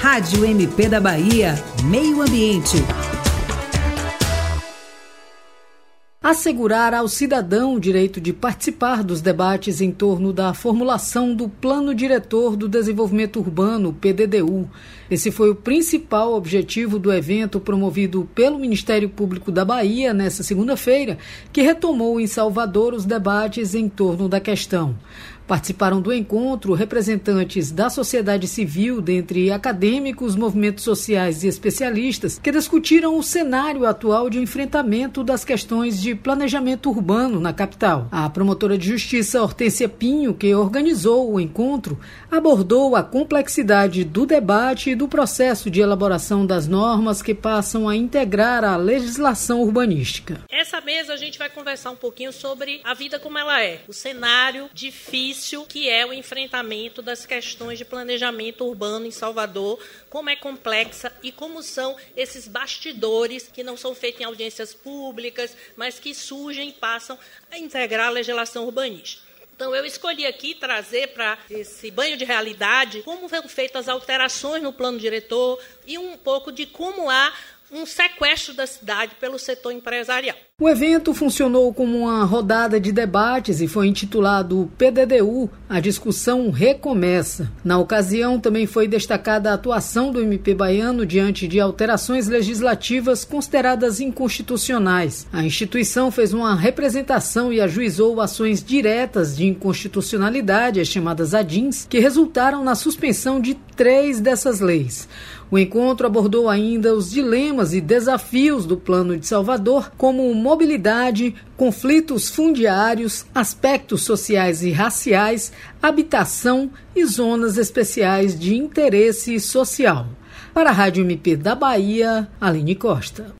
Rádio MP da Bahia, Meio Ambiente. Assegurar ao cidadão o direito de participar dos debates em torno da formulação do Plano Diretor do Desenvolvimento Urbano, PDDU. Esse foi o principal objetivo do evento promovido pelo Ministério Público da Bahia nesta segunda-feira, que retomou em Salvador os debates em torno da questão. Participaram do encontro representantes da sociedade civil, dentre acadêmicos, movimentos sociais e especialistas, que discutiram o cenário atual de enfrentamento das questões de planejamento urbano na capital. A promotora de justiça Hortência Pinho, que organizou o encontro, abordou a complexidade do debate e do processo de elaboração das normas que passam a integrar a legislação urbanística. Essa mesa a gente vai conversar um pouquinho sobre a vida como ela é, o cenário difícil difícil que é o enfrentamento das questões de planejamento urbano em Salvador, como é complexa e como são esses bastidores que não são feitos em audiências públicas, mas que surgem e passam a integrar a legislação urbanística. Então, eu escolhi aqui trazer para esse banho de realidade como foram feitas as alterações no plano diretor e um pouco de como há um sequestro da cidade pelo setor empresarial. O evento funcionou como uma rodada de debates e foi intitulado PDDU A Discussão Recomeça. Na ocasião, também foi destacada a atuação do MP baiano diante de alterações legislativas consideradas inconstitucionais. A instituição fez uma representação e ajuizou ações diretas de inconstitucionalidade, as chamadas ADINs, que resultaram na suspensão de três dessas leis. O encontro abordou ainda os dilemas e desafios do Plano de Salvador, como mobilidade, conflitos fundiários, aspectos sociais e raciais, habitação e zonas especiais de interesse social. Para a Rádio MP da Bahia, Aline Costa.